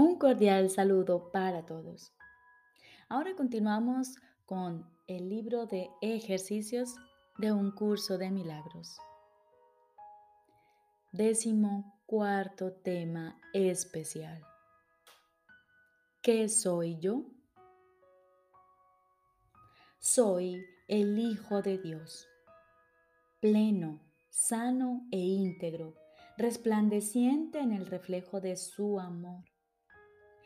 Un cordial saludo para todos. Ahora continuamos con el libro de ejercicios de un curso de milagros. Décimo cuarto tema especial. ¿Qué soy yo? Soy el Hijo de Dios, pleno, sano e íntegro, resplandeciente en el reflejo de su amor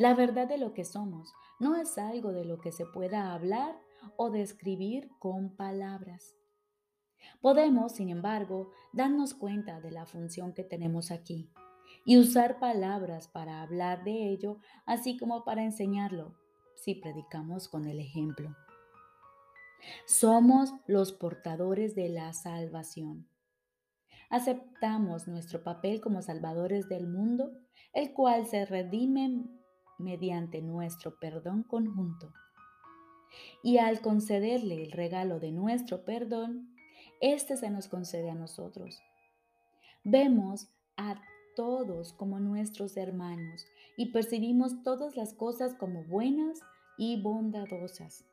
La verdad de lo que somos no es algo de lo que se pueda hablar o describir con palabras. Podemos, sin embargo, darnos cuenta de la función que tenemos aquí y usar palabras para hablar de ello, así como para enseñarlo, si predicamos con el ejemplo. Somos los portadores de la salvación. Aceptamos nuestro papel como salvadores del mundo, el cual se redime mediante nuestro perdón conjunto. Y al concederle el regalo de nuestro perdón, éste se nos concede a nosotros. Vemos a todos como nuestros hermanos y percibimos todas las cosas como buenas y bondadosas.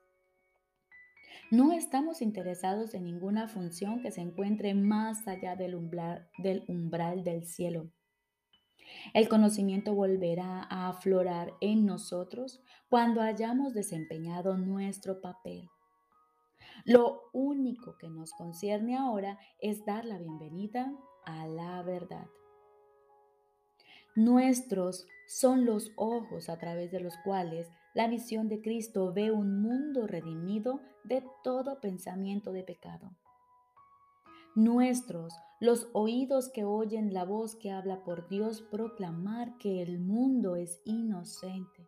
No estamos interesados en ninguna función que se encuentre más allá del umbral del, umbral del cielo. El conocimiento volverá a aflorar en nosotros cuando hayamos desempeñado nuestro papel. Lo único que nos concierne ahora es dar la bienvenida a la verdad. Nuestros son los ojos a través de los cuales la visión de Cristo ve un mundo redimido de todo pensamiento de pecado. Nuestros los oídos que oyen la voz que habla por Dios proclamar que el mundo es inocente.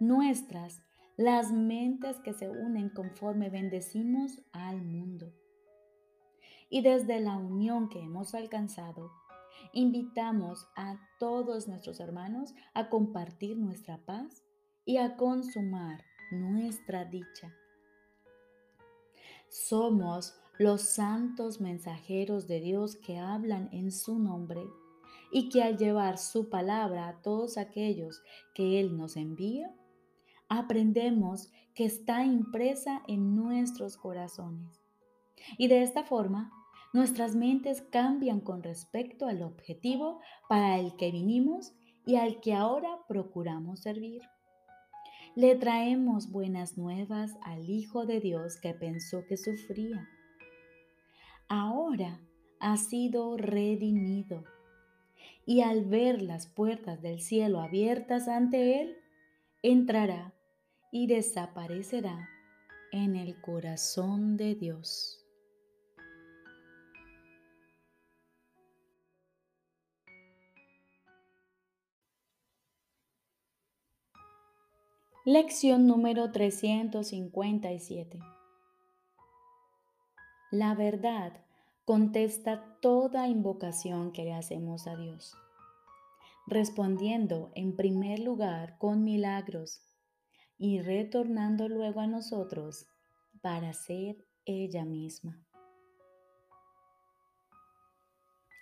Nuestras, las mentes que se unen conforme bendecimos al mundo. Y desde la unión que hemos alcanzado, invitamos a todos nuestros hermanos a compartir nuestra paz y a consumar nuestra dicha. Somos los santos mensajeros de Dios que hablan en su nombre y que al llevar su palabra a todos aquellos que Él nos envía, aprendemos que está impresa en nuestros corazones. Y de esta forma, nuestras mentes cambian con respecto al objetivo para el que vinimos y al que ahora procuramos servir. Le traemos buenas nuevas al Hijo de Dios que pensó que sufría ahora ha sido redimido. Y al ver las puertas del cielo abiertas ante él, entrará y desaparecerá en el corazón de Dios. Lección número 357 la verdad contesta toda invocación que le hacemos a Dios, respondiendo en primer lugar con milagros y retornando luego a nosotros para ser ella misma.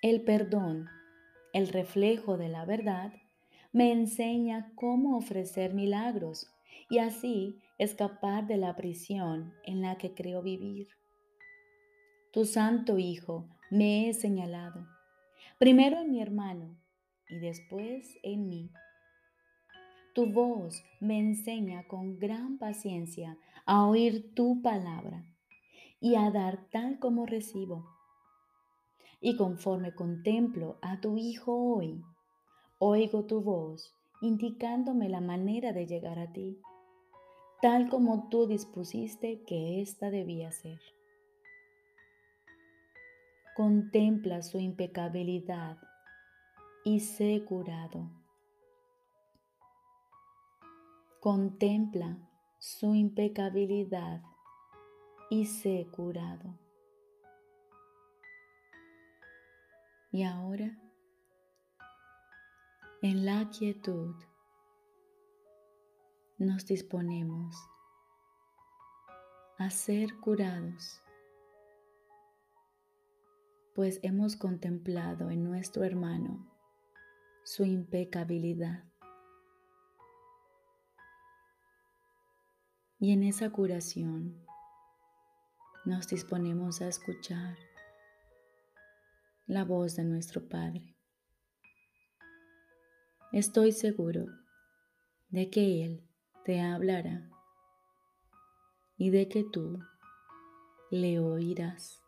El perdón, el reflejo de la verdad, me enseña cómo ofrecer milagros y así escapar de la prisión en la que creo vivir tu santo Hijo me he señalado, primero en mi hermano y después en mí. Tu voz me enseña con gran paciencia a oír tu palabra y a dar tal como recibo. Y conforme contemplo a tu Hijo hoy, oigo tu voz indicándome la manera de llegar a ti, tal como tú dispusiste que ésta debía ser. Contempla su impecabilidad y sé curado. Contempla su impecabilidad y sé curado. Y ahora, en la quietud, nos disponemos a ser curados, pues hemos contemplado en nuestro hermano su impecabilidad. Y en esa curación nos disponemos a escuchar la voz de nuestro Padre. Estoy seguro de que Él te hablará y de que tú le oirás.